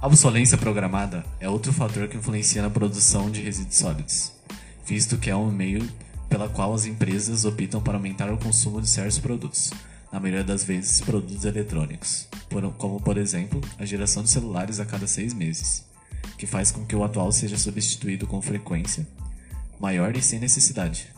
A obsolência programada é outro fator que influencia na produção de resíduos sólidos, visto que é um meio pela qual as empresas optam para aumentar o consumo de certos produtos, na maioria das vezes produtos eletrônicos, como por exemplo a geração de celulares a cada seis meses, que faz com que o atual seja substituído com frequência maior e sem necessidade.